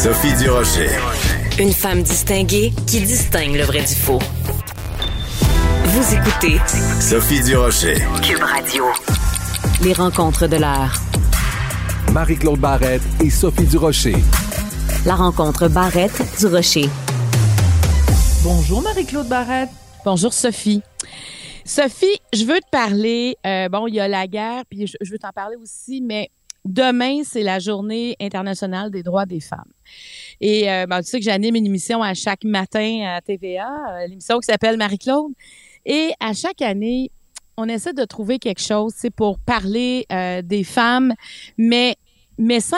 Sophie Durocher. Une femme distinguée qui distingue le vrai du faux. Vous écoutez Sophie Durocher. Cube Radio. Les rencontres de l'heure. Marie-Claude Barrette et Sophie Durocher. La rencontre Barrette du Rocher. Bonjour Marie-Claude Barrette. Bonjour Sophie. Sophie, je veux te parler. euh, bon, il y a la guerre, puis je, je veux t'en parler aussi, mais demain, c'est la journée internationale des droits des femmes. Et euh, ben, tu sais que j'anime une émission à chaque matin à TVA, euh, l'émission qui s'appelle Marie-Claude. Et à chaque année, on essaie de trouver quelque chose, c'est pour parler euh, des femmes, mais, mais sans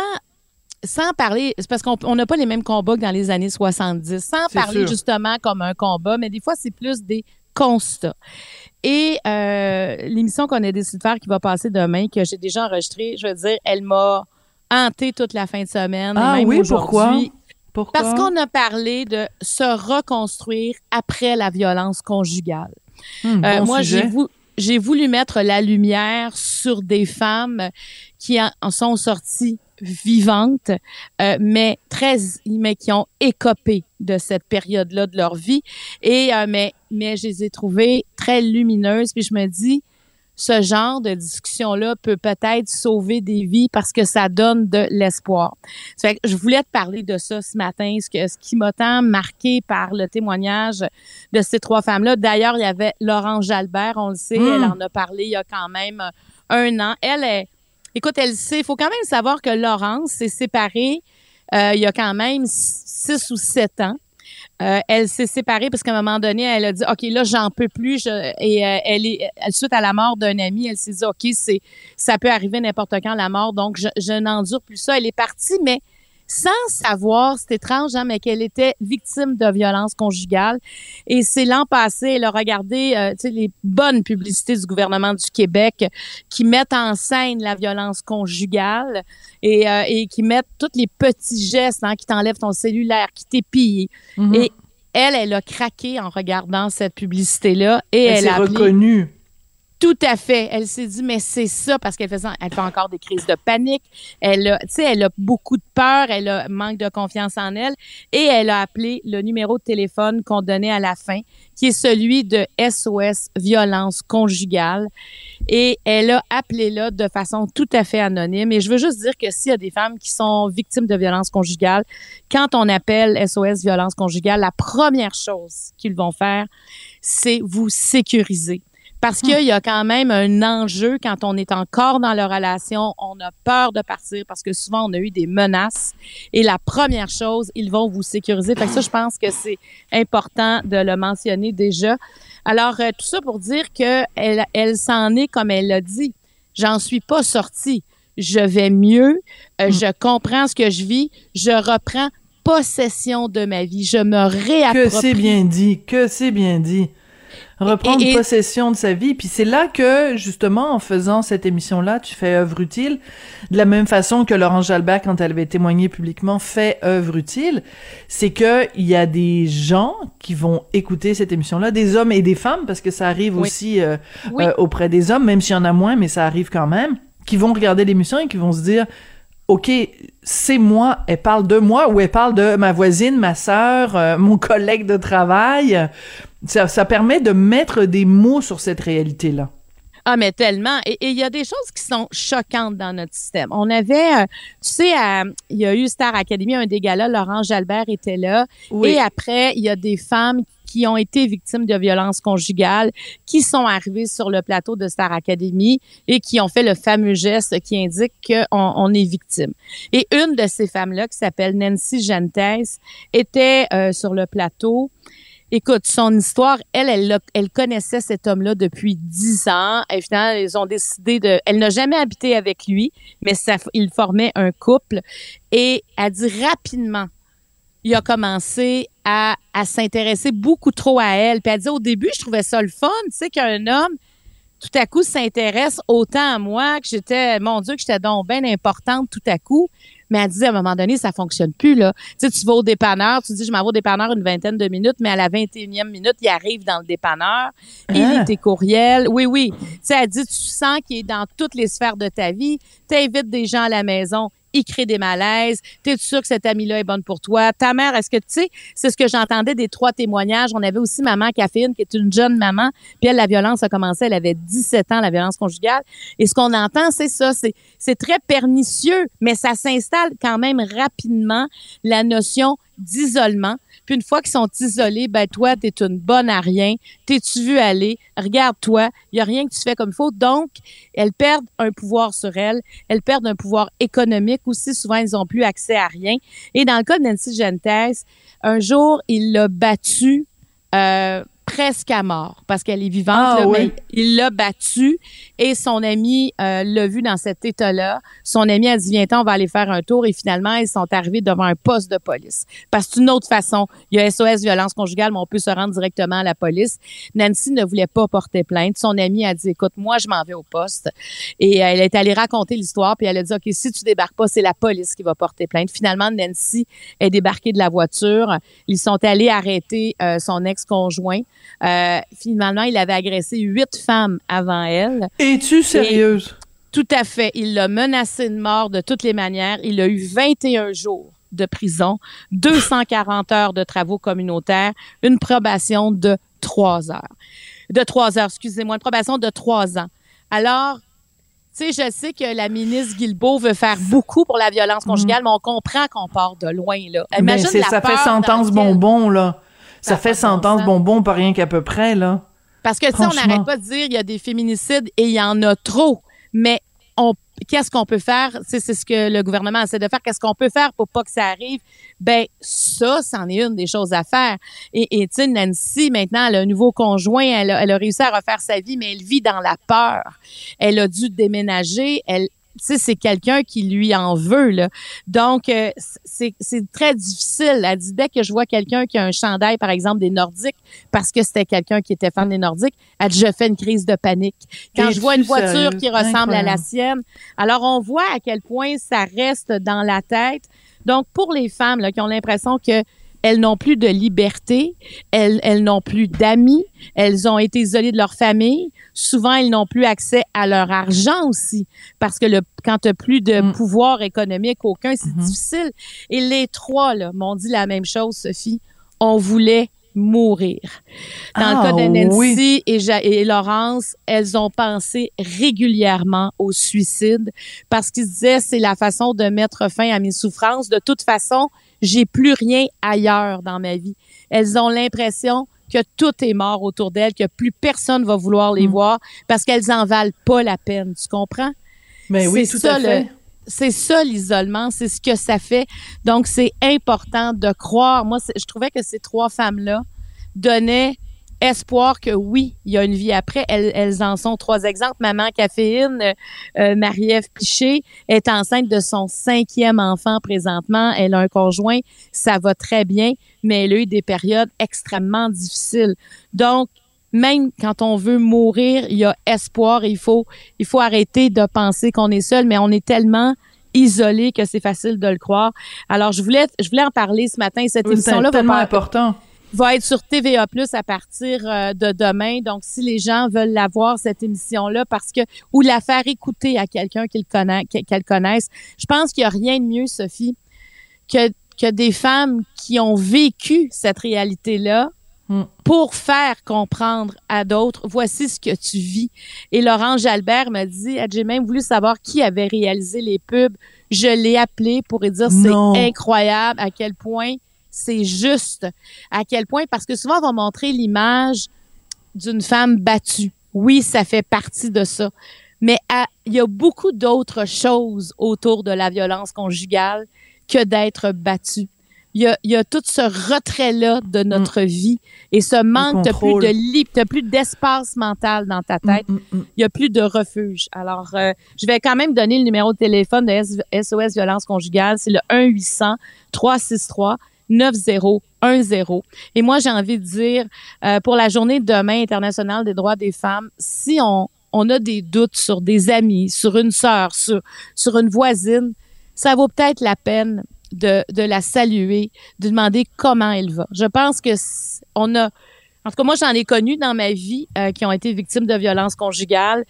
sans parler, c'est parce qu'on on n'a pas les mêmes combats que dans les années 70, sans parler sûr. justement comme un combat, mais des fois, c'est plus des constats. Et euh, l'émission qu'on a décidé de faire qui va passer demain, que j'ai déjà enregistrée, je veux dire, elle m'a hanté toute la fin de semaine. et Ah même oui, pourquoi? Pourquoi? Parce qu'on a parlé de se reconstruire après la violence conjugale. Hmm, Euh, bon moi, j'ai vou- j'ai voulu mettre la lumière sur des femmes qui en, en sont sorties vivantes, euh, mais très, mais qui ont écopé de cette période-là de leur vie. Et euh, mais, mais je les ai trouvées très lumineuses. Puis je me dis, ce genre de discussion-là peut peut-être sauver des vies parce que ça donne de l'espoir. Fait que je voulais te parler de ça ce matin, ce, que, ce qui m'a tant marqué par le témoignage de ces trois femmes-là. D'ailleurs, il y avait Laurence Jalbert, on le sait, elle en a parlé il y a quand même un an. Elle est, écoute, elle sait, il faut quand même savoir que Laurence s'est séparée euh, il y a quand même six ou sept ans. Euh, elle s'est séparée parce qu'à un moment donné, elle a dit OK, là, j'en peux plus. Je- et euh, elle est suite à la mort d'un ami, elle s'est dit OK, c'est ça peut arriver n'importe quand la mort, donc je, je n'endure plus ça. Elle est partie, mais sans savoir, c'est étrange, hein, mais qu'elle était victime de violence conjugale. Et c'est l'an passé, elle a regardé euh, tu sais, les bonnes publicités du gouvernement du Québec qui mettent en scène la violence conjugale et, euh, et qui mettent tous les petits gestes hein, qui t'enlèvent ton cellulaire, qui t'épillent. Mhm. Et elle, elle a craqué en regardant cette publicité-là et Elle elle, s'est a appelé reconnue. Tout à fait. Elle s'est dit, mais c'est ça, parce qu'elle elle fait encore des crises de panique. Elle a, tu sais, elle a beaucoup de peur, elle a manque de confiance en elle, et elle a appelé le numéro de téléphone qu'on donnait à la fin, qui est celui de SOS violence conjugale. Et elle a appelé là de façon tout à fait anonyme. Et je veux juste dire que s'il y a des femmes qui sont victimes de violence conjugale, quand on appelle SOS violence conjugale, la première chose qu'ils vont faire, c'est vous sécuriser. Parce qu'il y a quand même un enjeu quand on est encore dans la relation, on a peur de partir parce que souvent on a eu des menaces. Et la première chose, ils vont vous sécuriser. Fait que ça, je pense que c'est important de le mentionner déjà. Alors, euh, tout ça pour dire que elle, elle s'en est, comme elle l'a dit, j'en suis pas sortie. Je vais mieux, euh, je comprends ce que je vis, je reprends possession de ma vie, je me réapproprie. Que c'est bien dit, que c'est bien dit. Reprendre Et- et- possession de sa vie. Puis c'est là que, justement, en faisant cette émission-là, tu fais œuvre utile. De la même façon que Laurence Jalbert, quand elle avait témoigné publiquement, fait œuvre utile. C'est que il y a des gens qui vont écouter cette émission-là, des hommes et des femmes, parce que ça arrive Oui. aussi euh, Oui. euh, auprès des hommes, même s'il y en a moins, mais ça arrive quand même, qui vont regarder l'émission et qui vont se dire, OK, c'est moi, elle parle de moi ou elle parle de ma voisine, ma sœur, euh, mon collègue de travail. Ça, ça permet de mettre des mots sur cette réalité-là. Ah, mais tellement. Et il y a des choses qui sont choquantes dans notre système. On avait, euh, tu sais, il y a eu Star Academy, un des galas, Laurent Jalbert était là. Oui. Et après, il y a des femmes qui ont été victimes de violences conjugales, qui sont arrivées sur le plateau de Star Academy et qui ont fait le fameux geste qui indique qu'on on est victime. Et une de ces femmes-là, qui s'appelle Nancy Gentes, était euh, sur le plateau. Écoute, son histoire, elle, elle, connaissait cet homme-là depuis dix ans. Et finalement, ils ont décidé de. Elle n'a jamais habité avec lui, mais ils formaient un couple. Et elle dit rapidement, il a commencé à, à s'intéresser beaucoup trop à elle. Puis elle dit au début, je trouvais ça le fun, tu sais, qu'un homme tout à coup s'intéresse autant à moi que j'étais, mon Dieu, que j'étais donc bien importante tout à coup. Mais elle dit, à un moment donné, ça fonctionne plus, là. Tu sais, tu vas au dépanneur, tu dis, je m'en vais au dépanneur une vingtaine de minutes, mais à la 21e minute, il arrive dans le dépanneur, il Ah. lit tes courriels. Oui, oui. Tu sais, elle dit, tu sens qu'il est dans toutes les sfères de ta vie, t'invites des gens à la maison, il crée des malaises, t'es sûr que cette amie-là est bonne pour toi, ta mère, est-ce que tu sais, c'est ce que j'entendais des trois témoignages. On avait aussi maman Caféine, qui est une jeune maman, puis elle, la violence a commencé, elle avait 17 ans, la violence conjugale. Et ce qu'on entend, c'est ça, c'est, c'est très pernicieux, mais ça s'installe quand même rapidement, la notion d'isolement. Puis une fois qu'ils sont isolés, ben toi, t'es une bonne à rien. T'es-tu vu aller? Regarde-toi. Il y a rien que tu fais comme il faut. Donc, elles perdent un pouvoir sur elles. Elles perdent un pouvoir économique aussi. Souvent, elles n'ont plus accès à rien. Et dans le cas de Nancy Gentes, un jour, il l'a battue euh, presque à mort parce qu'elle est vivante, Ah, là, oui. mais il l'a battue et son ami euh, l'a vu dans cet état-là. Son ami a dit, viens on va aller faire un tour et finalement, ils sont arrivés devant un poste de police. Parce que c'est une autre façon. Il y a SOS violence conjugale, mais on peut se rendre directement à la police. Nancy ne voulait pas porter plainte. Son ami a dit, écoute, moi, je m'en vais au poste. Et elle est allée raconter l'histoire, puis elle a dit, OK, si tu débarques pas, c'est la police qui va porter plainte. Finalement, Nancy est débarquée de la voiture. Ils sont allés arrêter euh, son ex-conjoint. Euh, finalement, il avait agressé huit femmes avant elle. Es-tu sérieuse? Tout à fait. Il l'a menacé de mort de toutes les manières. Il a eu 21 jours de prison, 240 heures de travaux communautaires, une probation de trois heures. De trois heures, excusez-moi, une probation de trois ans. Alors, tu sais, je sais que la ministre Guilbeault veut faire beaucoup pour la violence conjugale, mais on comprend qu'on part de loin, là. Imagine la ça fait peur sentence laquelle- bonbon, là. Ça fait sentence bonbon, pas rien qu'à peu près, là. Parce que, tu sais, on n'arrête pas de dire il y a des féminicides et il y en a trop. Mais on, qu'est-ce qu'on peut faire? C'est, c'est ce que le gouvernement essaie de faire. Qu'est-ce qu'on peut faire pour pas que ça arrive? Ben, ça, c'en est une des choses à faire. Et, tu sais, Nancy, maintenant, elle a un nouveau conjoint. Elle a, elle a réussi à refaire sa vie, mais elle vit dans la peur. Elle a dû déménager. Elle, sais, c'est quelqu'un qui lui en veut, là. Donc, euh, c'est, très difficile. Elle dit, dès que je vois quelqu'un qui a un chandail, par exemple, des Nordiques, parce que c'était quelqu'un qui était fan des Nordiques, elle dit, je fais une crise de panique. Quand je vois une voiture qui ressemble à la sienne, alors on voit à quel point ça reste dans la tête. Donc, pour les femmes là, qui ont l'impression que elles n'ont plus de liberté, elles, elles n'ont plus d'amis, elles ont été isolées de leur famille. Souvent, elles n'ont plus accès à leur argent aussi, parce que le, quand tu plus de Mm. pouvoir économique aucun, c'est Mhm. difficile. Et les trois là, m'ont dit la même chose, Sophie. On voulait mourir. Dans Ah, le cas de Nancy oui. et, Ja- et Laurence, elles ont pensé régulièrement au suicide parce qu'ils disaient c'est la façon de mettre fin à mes souffrances. De toute façon, j'ai plus rien ailleurs dans ma vie. Elles ont l'impression que tout est mort autour d'elles, que plus personne va vouloir les Mm. voir parce qu'elles en valent pas la peine. Tu comprends? Mais oui, C'est tout ça, à le- fait. C'est ça l'isolement, c'est ce que ça fait. Donc c'est important de croire. Moi, je trouvais que ces trois femmes-là donnaient espoir que oui, il y a une vie après. Elles, elles en sont trois exemples. Maman Caféine, euh, euh, Marie-Ève Piché est enceinte de son cinquième enfant présentement. Elle a un conjoint, ça va très bien, mais elle a eu des périodes extrêmement difficiles. Donc, même quand on veut mourir, il y a espoir et il faut, il faut arrêter de penser qu'on est seul, mais on est tellement isolé que c'est facile de le croire. Alors, je voulais, je voulais en parler ce matin. Cette Oui, émission-là va, tellement pas- important. va être sur TVA Plus à partir euh, de demain. Donc, si les gens veulent la voir, cette émission-là, parce que, ou la faire écouter à quelqu'un qu'ils connaissent, qu'elle connaisse, je pense qu'il n'y a rien de mieux, Sophie, que, que des femmes qui ont vécu cette réalité-là Mm. pour faire comprendre à d'autres, voici ce que tu vis. Et Laurence Jalbert m'a dit, j'ai même voulu savoir qui avait réalisé les pubs. Je l'ai appelé pour lui dire, c'est incroyable à quel point c'est juste, à quel point, parce que souvent on va montrer l'image d'une femme battue. Oui, ça fait partie de ça. Mais il y a beaucoup d'autres choses autour de la violence conjugale que d'être battue. Il y a, il y a tout ce retrait-là de notre vie et ce manque, t'as plus de li- t'as plus d'espace mental dans ta tête Mm, mm, mm. il n'y a plus de refuge. Alors, euh, je vais quand même donner le numéro de téléphone de SOS Violence Conjugale. C'est le 1-800-363-9010. Et moi, j'ai envie de dire, euh, pour la journée de demain internationale des droits des femmes, si on, on a des doutes sur des amis, sur une sœur, sur, sur une voisine, ça vaut peut-être la peine de, de la saluer, de demander comment elle va. Je pense que on a, en tout cas, moi, j'en ai connu dans ma vie euh, qui ont été victimes de violences conjugales.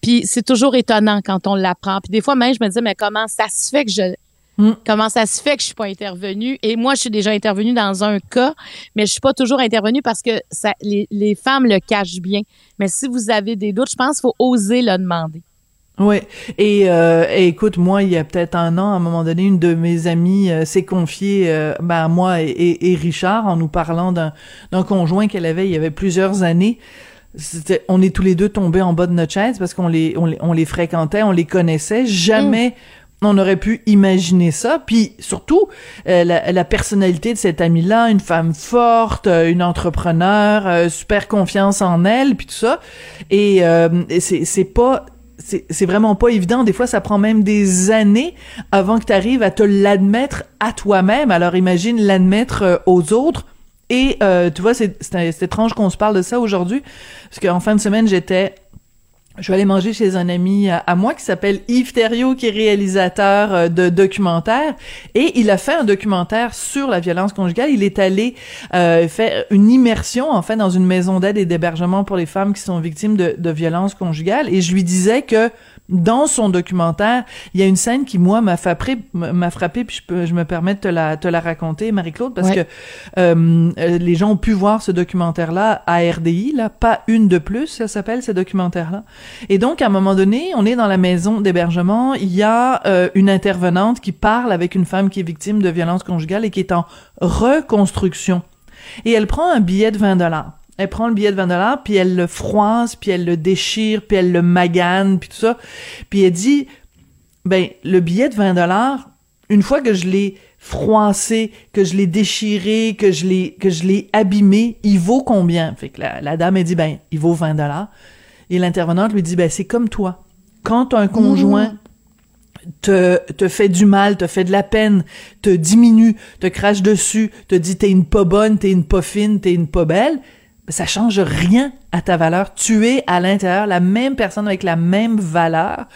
Puis c'est toujours étonnant quand on l'apprend. Puis des fois même, je me disais, mais comment ça se fait que je Mm. Comment ça se fait que je suis pas intervenue? Et moi, je suis déjà intervenue dans un cas, mais je suis pas toujours intervenue parce que ça, les, les femmes le cachent bien. Mais si vous avez des doutes, je pense qu'il faut oser le demander. Oui. Et, euh, et écoute, moi, il y a peut-être un an, à un moment donné, une de mes amies euh, s'est confiée euh, ben, à moi et, et, et Richard en nous parlant d'un conjoint qu'elle avait il y avait plusieurs années. On est tous les deux tombés en bas de notre chaise parce qu'on les, on les, on les fréquentait, on les connaissait. Jamais on aurait pu imaginer ça. Puis surtout, euh, la, la personnalité de cette amie-là, une femme forte, une entrepreneur, super confiance en elle, puis tout ça. Et, euh, c'est pas c'est vraiment pas évident. Des fois, ça prend même des années avant que tu arrives à te l'admettre à toi-même. Alors imagine l'admettre euh, aux autres. Et euh, tu vois, c'est étrange qu'on se parle de ça aujourd'hui, parce qu'en fin de semaine, j'étais je suis allée manger chez un ami à, à moi qui s'appelle Yves Thériault, qui est réalisateur euh, de documentaires. Et il a fait un documentaire sur la violence conjugale. Il est allé euh, faire une immersion, en fait, dans une maison d'aide et d'hébergement pour les femmes qui sont victimes de, de violences conjugales. Et je lui disais que dans son documentaire, il y a une scène qui, moi, m'a frappé, m'a frappé, puis je, peux, je me permets de te la, te la raconter, Marie-Claude, parce Ouais. que euh, euh, les gens ont pu voir ce documentaire-là à RDI, là, pas une de plus, ça s'appelle, ce documentaire-là. Et donc, à un moment donné, on est dans la maison d'hébergement, il y a euh, une intervenante qui parle avec une femme qui est victime de violences conjugales et qui est en reconstruction. Et elle prend un billet de 20 dollars. Elle prend le billet de 20 dollars, puis elle le froisse, puis elle le déchire, puis elle le magane, puis tout ça. Puis elle dit, ben, le billet de 20 dollars, une fois que je l'ai froissé, que je l'ai déchiré, que je l'ai, que je l'ai abîmé, il vaut combien? Fait que la, la dame, elle dit, ben, il vaut 20 dollars. Et l'intervenante lui dit, ben, c'est comme toi. Quand un conjoint te, te fait du mal, te fait de la peine, te diminue, te crache dessus, te dit t'es une pas bonne, t'es une pas fine, t'es une pas belle, ça change rien à ta valeur. Tu es à l'intérieur la même personne avec la même valeur.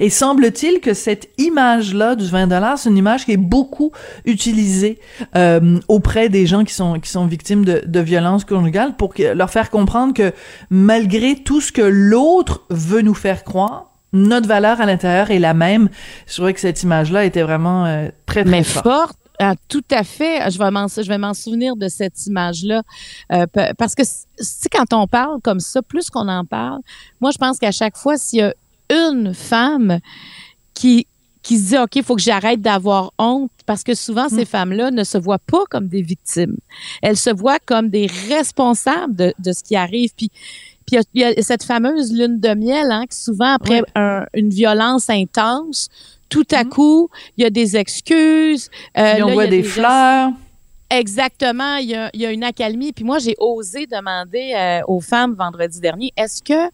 Et semble-t-il que cette image-là du 20 dollars, c'est une image qui est beaucoup utilisée euh, auprès des gens qui sont qui sont victimes de, de violences conjugales pour que- leur faire comprendre que malgré tout ce que l'autre veut nous faire croire, notre valeur à l'intérieur est la même. Je trouvais que cette image-là était vraiment euh, très très Mais forte. forte. Ah, tout à fait. Je vais m'en, je vais m'en souvenir de cette image-là. Euh, parce que, sais, quand on parle comme ça, plus qu'on en parle, moi, je pense qu'à chaque fois, s'il y a une femme qui, qui se dit, OK, il faut que j'arrête d'avoir honte, parce que souvent, ces femmes-là ne se voient pas comme des victimes. Elles se voient comme des responsables de, de ce qui arrive. Puis, puis il y a- il y, a cette fameuse lune de miel, hein, qui souvent, après un- une violence intense, tout à coup, il y a des excuses. euh, on là, il y voit a des fleurs. Exactement, il y a, il y a une accalmie. Puis moi, j'ai osé demander euh, aux femmes vendredi dernier, est-ce que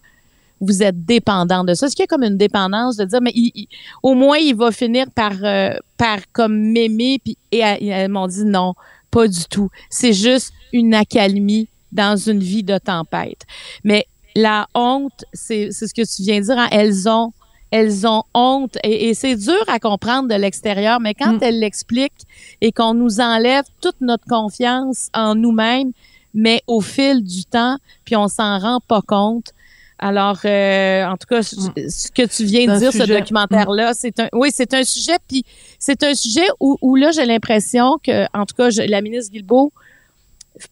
vous êtes dépendant de ça? Est-ce qu'il y a comme une dépendance de dire, mais il- il- au moins, il va finir par, euh, par comme m'aimer? Puis, et elles, elles m'ont dit non, pas du tout. C'est juste une accalmie dans une vie de tempête. Mais la honte, c'est c'est ce que tu viens de dire, hein, elles ont elles ont honte et, et c'est dur à comprendre de l'extérieur, mais quand Mm. elles l'expliquent et qu'on nous enlève toute notre confiance en nous-mêmes, mais au fil du temps, puis on s'en rend pas compte. Alors, euh, en tout cas, ce ce que tu viens de dire, ce documentaire-là, c'est un, oui, c'est un sujet, puis c'est un sujet où, où là, j'ai l'impression que, en tout cas, je- la ministre Guilbeault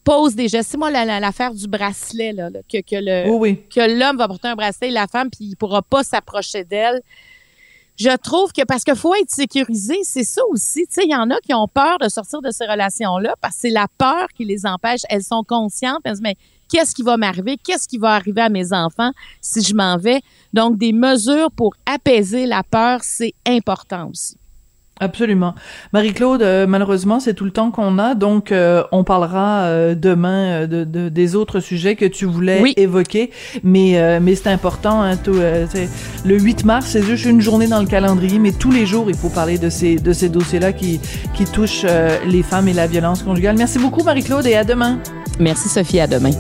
pose des gestes. C'est moi la- la- l'affaire du bracelet, là, là, que, que le, Oui, oui. que l'homme va porter un bracelet et la femme, puis il pourra pas s'approcher d'elle. Je trouve que parce qu'il faut être sécurisé, c'est ça aussi. Tu sais, il y en a qui ont peur de sortir de ces relations-là parce que c'est la peur qui les empêche. Elles sont conscientes, elles se disent, mais qu'est-ce qui va m'arriver? Qu'est-ce qui va arriver à mes enfants si je m'en vais? Donc, des mesures pour apaiser la peur, c'est important aussi. Absolument. Marie-Claude, euh, malheureusement, c'est tout le temps qu'on a, donc euh, on parlera euh, demain de, de- des autres sujets que tu voulais Oui. évoquer, mais mais c'est important. Hein, tout, le 8 mars, c'est juste une journée dans le calendrier, mais tous les jours, il faut parler de ces de ces dossiers-là qui qui touchent les femmes et la violence conjugale. Merci beaucoup, Marie-Claude, et à demain. Merci, Sophie. À demain.